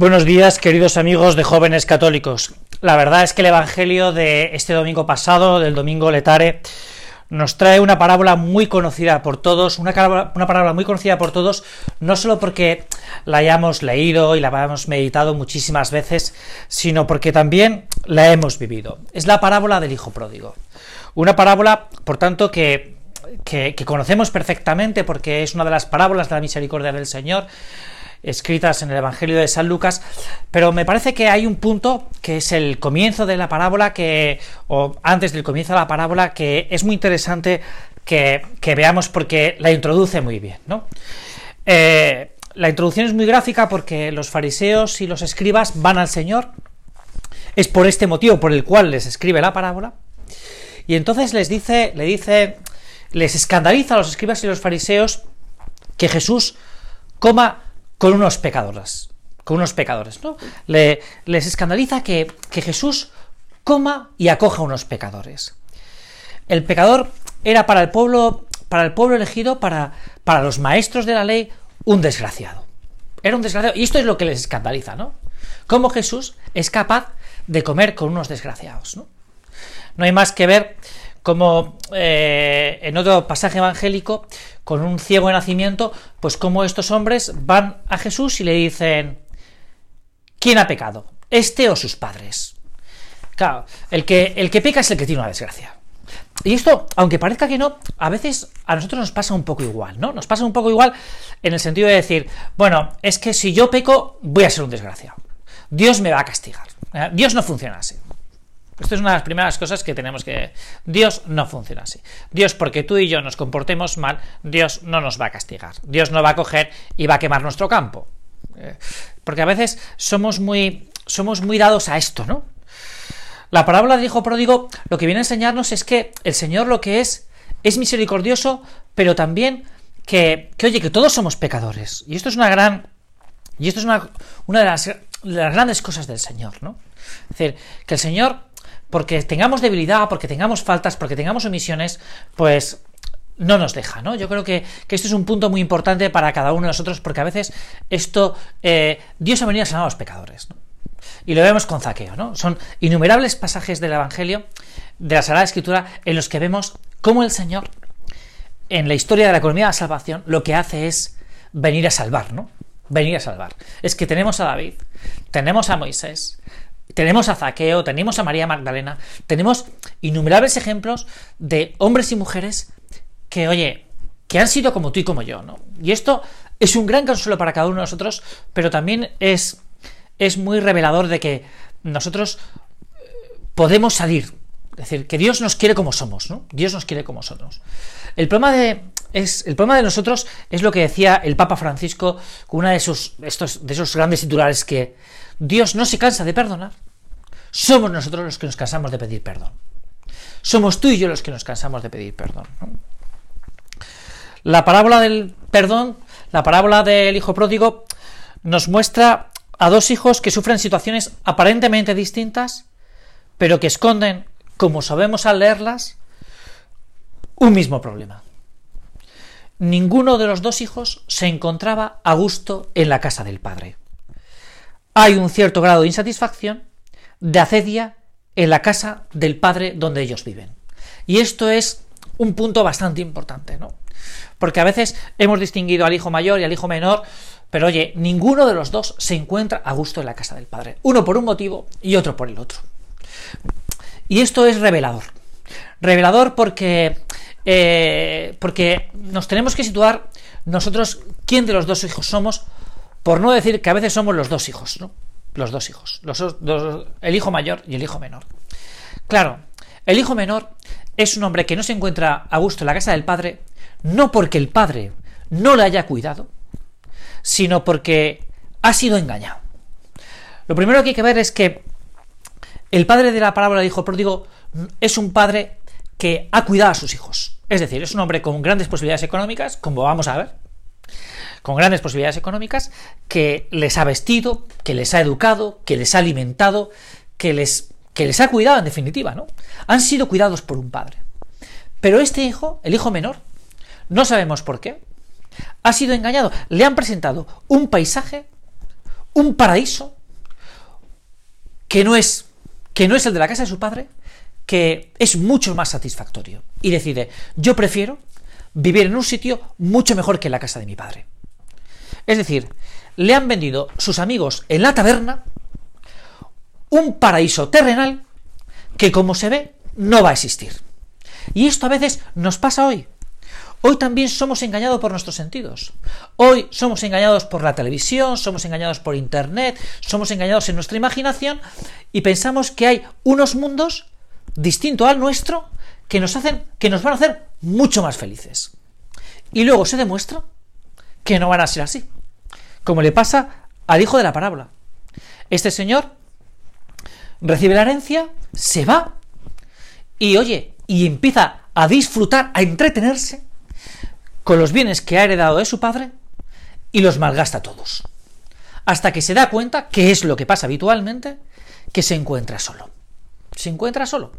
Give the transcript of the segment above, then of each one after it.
Buenos días, queridos amigos de jóvenes católicos. La verdad es que el Evangelio de este domingo pasado, del domingo letare, nos trae una parábola muy conocida por todos, una, parábola muy conocida por todos, no solo porque la hayamos leído y la hayamos meditado muchísimas veces, sino porque también la hemos vivido. Es la parábola del Hijo Pródigo. Una parábola, por tanto, que conocemos perfectamente porque es una de las parábolas de la misericordia del Señor, escritas en el Evangelio de San Lucas, pero me parece que hay un punto que es el comienzo de la parábola, que, o antes del comienzo de la parábola, que es muy interesante que, veamos porque la introduce muy bien, ¿no? Eh, la introducción es muy gráfica porque los fariseos y los escribas van al Señor, es por este motivo por el cual les escribe la parábola, y entonces les dice, le dice, les escandaliza a los escribas y los fariseos que Jesús coma con unos pecadores, con unos pecadores, ¿no? les escandaliza que, Jesús coma y acoja a unos pecadores. El pecador era para el pueblo, para el pueblo elegido, para, para los maestros de la ley, un desgraciado. Era un desgraciado. Y esto es lo que les escandaliza, ¿no? Cómo Jesús es capaz de comer con unos desgraciados, ¿no? No hay más que ver como eh, en otro pasaje evangélico, con un ciego de nacimiento, pues como estos hombres van a Jesús y le dicen, ¿quién ha pecado? ¿Este o sus padres? Claro, el que, el que peca es el que tiene una desgracia. Y esto, aunque parezca que no, a veces a nosotros nos pasa un poco igual, ¿no? Nos pasa un poco igual en el sentido de decir, bueno, es que si yo peco, voy a ser un desgraciado. Dios me va a castigar. ¿eh? Dios no funciona así. Esto es una de las primeras cosas que tenemos que... Dios no funciona así. Dios, porque tú y yo nos comportemos mal, Dios no nos va a castigar. Dios no va a coger y va a quemar nuestro campo. Eh, porque a veces somos muy, somos muy dados a esto, ¿no? La parábola del hijo pródigo lo que viene a enseñarnos es que el Señor lo que es es misericordioso, pero también que, que oye, que todos somos pecadores. Y esto es una gran... Y esto es una, una de, las, de las grandes cosas del Señor, ¿no? Es decir, que el Señor porque tengamos debilidad, porque tengamos faltas, porque tengamos omisiones, pues no nos deja, ¿no? Yo creo que, esto es un punto muy importante para cada uno de nosotros, porque a veces esto, eh, Dios ha venido a sanar a los pecadores. Y lo vemos con zaqueo, ¿no? Son innumerables pasajes del Evangelio, de la Sagrada Escritura, en los que vemos cómo el Señor, en la historia de la economía de la salvación, lo que hace es venir a salvar, ¿no? Venir a salvar. Es que tenemos a David, tenemos a Moisés, tenemos a Zaqueo, tenemos a María Magdalena, tenemos innumerables ejemplos de hombres y mujeres que, oye, que han sido como tú y como yo, ¿no? Y esto es un gran consuelo para cada uno de nosotros, pero también es, es muy revelador de que nosotros eh, podemos salir. Es decir, que Dios nos quiere como somos, ¿no? Dios nos quiere como somos. El problema de, es, el problema de nosotros es lo que decía el Papa Francisco con una de de esos grandes titulares que Dios no se cansa de perdonar. Somos nosotros los que nos cansamos de pedir perdón. Somos tú y yo los que nos cansamos de pedir perdón. La parábola del perdón, la parábola del hijo pródigo, nos muestra a dos hijos que sufren situaciones aparentemente distintas, pero que esconden, como sabemos al leerlas, un mismo problema. Ninguno de los dos hijos se encontraba a gusto en la casa del padre hay un cierto grado de insatisfacción, de acedia en la casa del padre donde ellos viven. Y esto es un punto bastante importante, ¿no? Porque a veces hemos distinguido al hijo mayor y al hijo menor, pero oye, ninguno de los dos se encuentra a gusto en la casa del padre. Uno por un motivo y otro por el otro. Y esto es revelador. Revelador porque, eh, porque nos tenemos que situar nosotros quién de los dos hijos somos por no decir que a veces somos los dos hijos, ¿no? Los dos hijos, los el hijo mayor y el hijo menor. Claro, el hijo menor es un hombre que no se encuentra a gusto en la casa del padre, no porque el padre no le haya cuidado, sino porque ha sido engañado. Lo primero que hay que ver es que el padre de la parábola del hijo pródigo es un padre que ha cuidado a sus hijos. Es decir, es un hombre con grandes posibilidades económicas, como vamos a ver, con grandes posibilidades económicas, que les ha vestido, que les ha educado, que les ha alimentado, que les, que les ha cuidado en definitiva, ¿no? Han sido cuidados por un padre. Pero este hijo, el hijo menor, no sabemos por qué, ha sido engañado. Le han presentado un paisaje, un paraíso que no es que no es el de la casa de su padre, que es mucho más satisfactorio. Y decide, yo prefiero vivir en un sitio mucho mejor que en la casa de mi padre. Es decir, le han vendido sus amigos en la taberna un paraíso terrenal que, como se ve, no va a existir. Y esto a veces nos pasa hoy. Hoy también somos engañados por nuestros sentidos. Hoy somos engañados por la televisión, somos engañados por Internet, somos engañados en nuestra imaginación y pensamos que hay unos mundos distintos al nuestro que nos hacen, que nos van a hacer mucho más felices. Y luego se demuestra que no van a ser así. Como le pasa al hijo de la parábola. Este señor recibe la herencia, se va y oye, y empieza a disfrutar, a entretenerse con los bienes que ha heredado de su padre y los malgasta todos. Hasta que se da cuenta, que es lo que pasa habitualmente, que se encuentra solo. Se encuentra solo.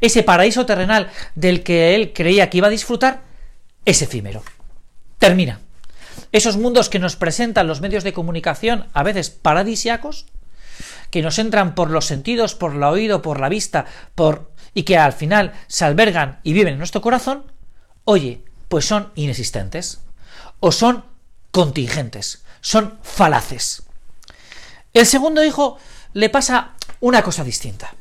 Ese paraíso terrenal del que él creía que iba a disfrutar es efímero. Termina. Esos mundos que nos presentan los medios de comunicación, a veces paradisiacos, que nos entran por los sentidos, por el oído, por la vista, por y que al final se albergan y viven en nuestro corazón, oye, pues son inexistentes o son contingentes, son falaces. El segundo hijo le pasa una cosa distinta.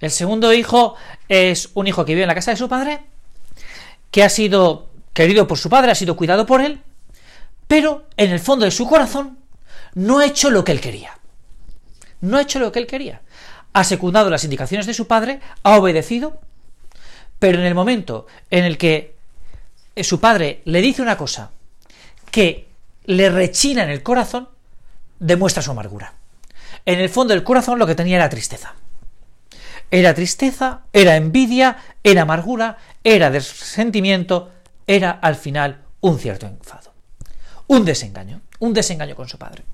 El segundo hijo es un hijo que vive en la casa de su padre, que ha sido querido por su padre, ha sido cuidado por él, pero en el fondo de su corazón no ha hecho lo que él quería. No ha hecho lo que él quería. Ha secundado las indicaciones de su padre, ha obedecido, pero en el momento en el que eh, su padre le dice una cosa que le rechina en el corazón, demuestra su amargura. En el fondo del corazón lo que tenía era tristeza. Era tristeza, era envidia, era amargura, era resentimiento, era al final un cierto enfado. Un desengaño, un desengaño con su padre.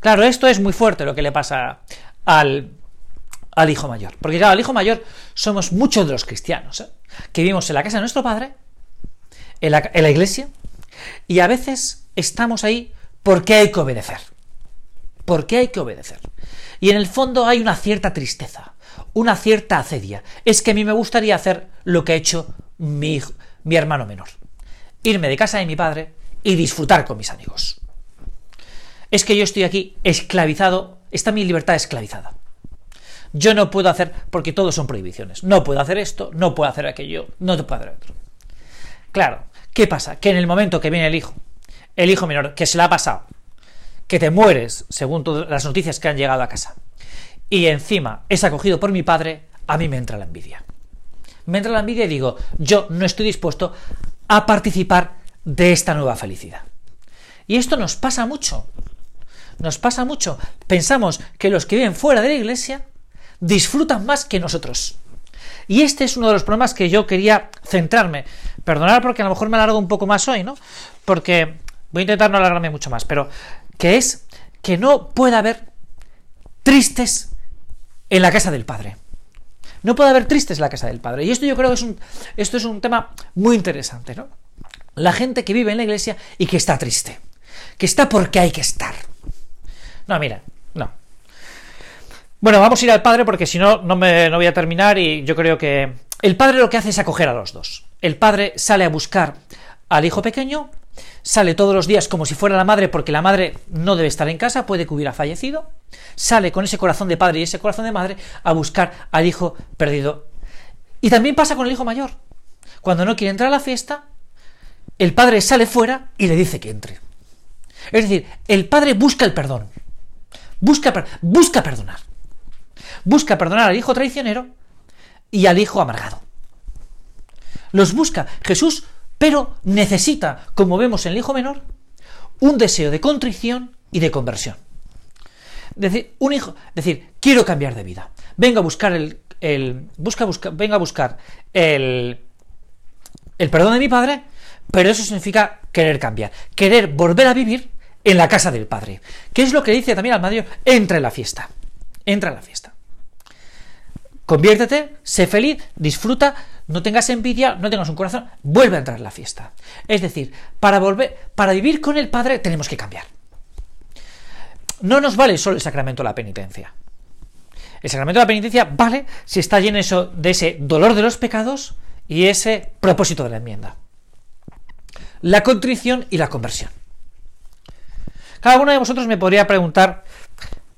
Claro, esto es muy fuerte lo que le pasa al, al hijo mayor. Porque claro, al hijo mayor somos muchos de los cristianos, ¿eh? que vivimos en la casa de nuestro padre en la, iglesia y a veces estamos ahí porque hay que obedecer. Porque hay que obedecer. Y en el fondo hay una cierta tristeza, una cierta acedia. Es que a mí me gustaría hacer lo que ha hecho mi, mi hermano menor. Irme de casa de mi padre y disfrutar con mis amigos. Es que yo estoy aquí esclavizado, está mi libertad esclavizada. Yo no puedo hacer, porque todos son prohibiciones. No puedo hacer esto, no puedo hacer aquello, no te puedo hacer otro. Claro, ¿qué pasa? Que en el momento que viene el hijo, el hijo menor, que se le ha pasado, que te mueres, según todas las noticias que han llegado a casa, y encima es acogido por mi padre, a mí me entra la envidia. Me entra la envidia y digo, yo no estoy dispuesto a participar de esta nueva felicidad. Y esto nos pasa mucho. Nos pasa mucho. Pensamos que los que viven fuera de la iglesia disfrutan más que nosotros. Y este es uno de los problemas que yo quería centrarme. Perdonar porque a lo mejor me alargo un poco más hoy, ¿no? Porque voy a intentar no alargarme mucho más, pero que es que no puede haber tristes en la casa del Padre. No puede haber tristes en la casa del Padre. Y esto yo creo que es un, esto es un tema muy interesante, ¿no? La gente que vive en la iglesia y que está triste. Que está porque hay que estar. No, mira, no. Bueno, vamos a ir al padre porque si no, no, me, no voy a terminar y yo creo que el padre lo que hace es acoger a los dos. El padre sale a buscar al hijo pequeño, sale todos los días como si fuera la madre porque la madre no debe estar en casa, puede que hubiera fallecido, sale con ese corazón de padre y ese corazón de madre a buscar al hijo perdido. Y también pasa con el hijo mayor. Cuando no quiere entrar a la fiesta, el padre sale fuera y le dice que entre. Es decir, el padre busca el perdón. Busca, busca perdonar busca perdonar al hijo traicionero y al hijo amargado. Los busca Jesús, pero necesita, como vemos en el hijo menor, un deseo de contrición y de conversión. Decir, un hijo, decir, quiero cambiar de vida. Venga a buscar el, el busca, busca, venga a buscar el, el perdón de mi padre, pero eso significa querer cambiar, querer volver a vivir en la casa del padre. ¿Qué es lo que dice también al Madrid? Entra en la fiesta. Entra en la fiesta. Conviértete, sé feliz, disfruta, no tengas envidia, no tengas un corazón, vuelve a entrar en la fiesta. Es decir, para volver, para vivir con el Padre tenemos que cambiar. no nos vale solo el sacramento de la penitencia. El sacramento de la penitencia vale si está lleno de ese dolor de los pecados y ese propósito de la enmienda. La contrición y la conversión. Cada uno de vosotros me podría preguntar,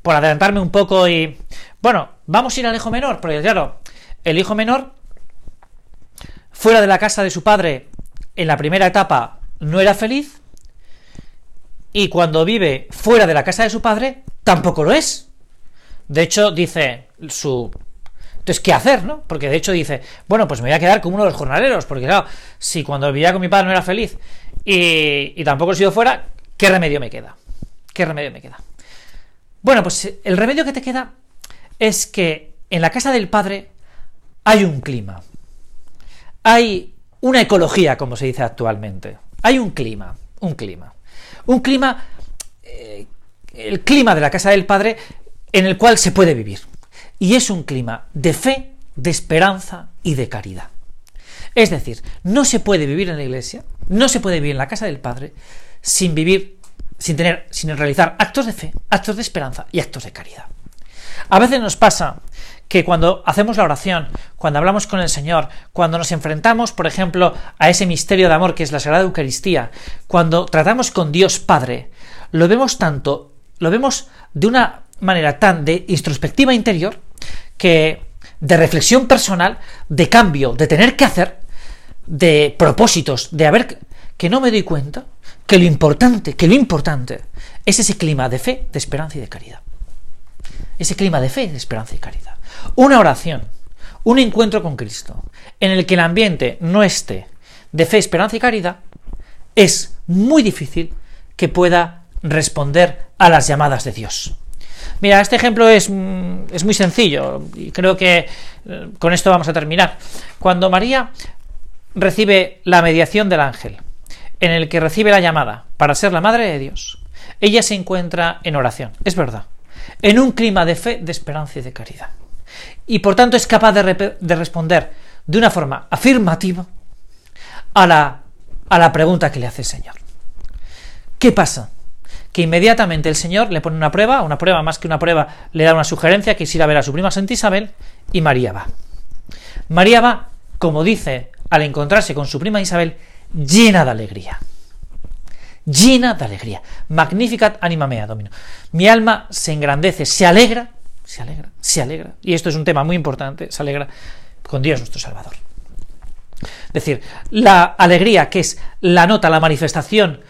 por adelantarme un poco y... Bueno, vamos a ir al hijo menor, porque claro, el hijo menor, fuera de la casa de su padre, en la primera etapa, no era feliz, y cuando vive fuera de la casa de su padre, tampoco lo es. De hecho, dice su... Entonces, ¿qué hacer, no? Porque de hecho dice, bueno, pues me voy a quedar como uno de los jornaleros, porque claro, si cuando vivía con mi padre no era feliz y, y tampoco he sido fuera, ¿qué remedio me queda? ¿Qué remedio me queda? Bueno, pues el remedio que te queda es que en la casa del padre hay un clima. Hay una ecología, como se dice actualmente. Hay un clima, un clima. Un clima, eh, el clima de la casa del padre en el cual se puede vivir. Y es un clima de fe, de esperanza y de caridad. Es decir, no se puede vivir en la iglesia, no se puede vivir en la casa del Padre sin vivir, sin tener, sin realizar actos de fe, actos de esperanza y actos de caridad. A veces nos pasa que cuando hacemos la oración, cuando hablamos con el Señor, cuando nos enfrentamos, por ejemplo, a ese misterio de amor que es la Sagrada Eucaristía, cuando tratamos con Dios Padre, lo vemos tanto, lo vemos de una manera tan de introspectiva interior que de reflexión personal, de cambio, de tener que hacer, de propósitos, de haber que no me doy cuenta que lo importante, que lo importante es ese clima de fe, de esperanza y de caridad. Ese clima de fe, de esperanza y caridad. Una oración, un encuentro con Cristo, en el que el ambiente no esté de fe, esperanza y caridad, es muy difícil que pueda responder a las llamadas de Dios. Mira, este ejemplo es, mm, es muy sencillo y creo que eh, con esto vamos a terminar. Cuando María recibe la mediación del ángel, en el que recibe la llamada para ser la madre de Dios, ella se encuentra en oración, es verdad, en un clima de fe, de esperanza y de caridad. Y por tanto es capaz de, de responder de una forma afirmativa a la, a la pregunta que le hace el Señor. ¿Qué pasa? Que inmediatamente el Señor le pone una prueba, una prueba más que una prueba, le da una sugerencia que es ir a ver a su prima Santa Isabel, y María va. María va, como dice, al encontrarse con su prima Isabel, llena de alegría. Llena de alegría. Magnificat anima mea, domino. Mi alma se engrandece, se alegra, se alegra, se alegra. Y esto es un tema muy importante, se alegra con Dios nuestro Salvador. Es decir, la alegría, que es la nota, la manifestación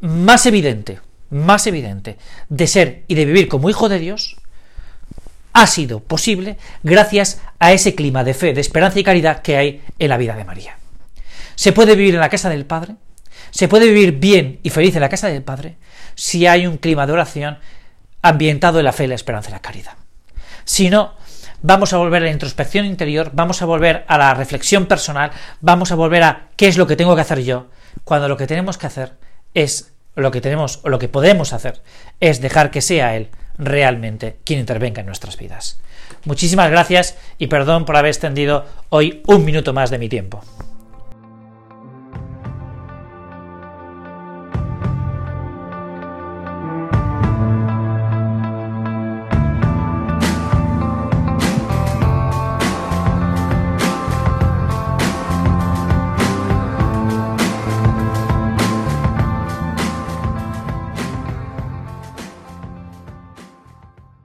más evidente, más evidente de ser y de vivir como hijo de Dios, ha sido posible gracias a ese clima de fe, de esperanza y caridad que hay en la vida de María. Se puede vivir en la casa del Padre, se puede vivir bien y feliz en la casa del Padre si hay un clima de oración ambientado en la fe, la esperanza y la caridad. Si no, vamos a volver a la introspección interior, vamos a volver a la reflexión personal, vamos a volver a qué es lo que tengo que hacer yo, cuando lo que tenemos que hacer es lo que tenemos o lo que podemos hacer es dejar que sea Él realmente quien intervenga en nuestras vidas. Muchísimas gracias y perdón por haber extendido hoy un minuto más de mi tiempo.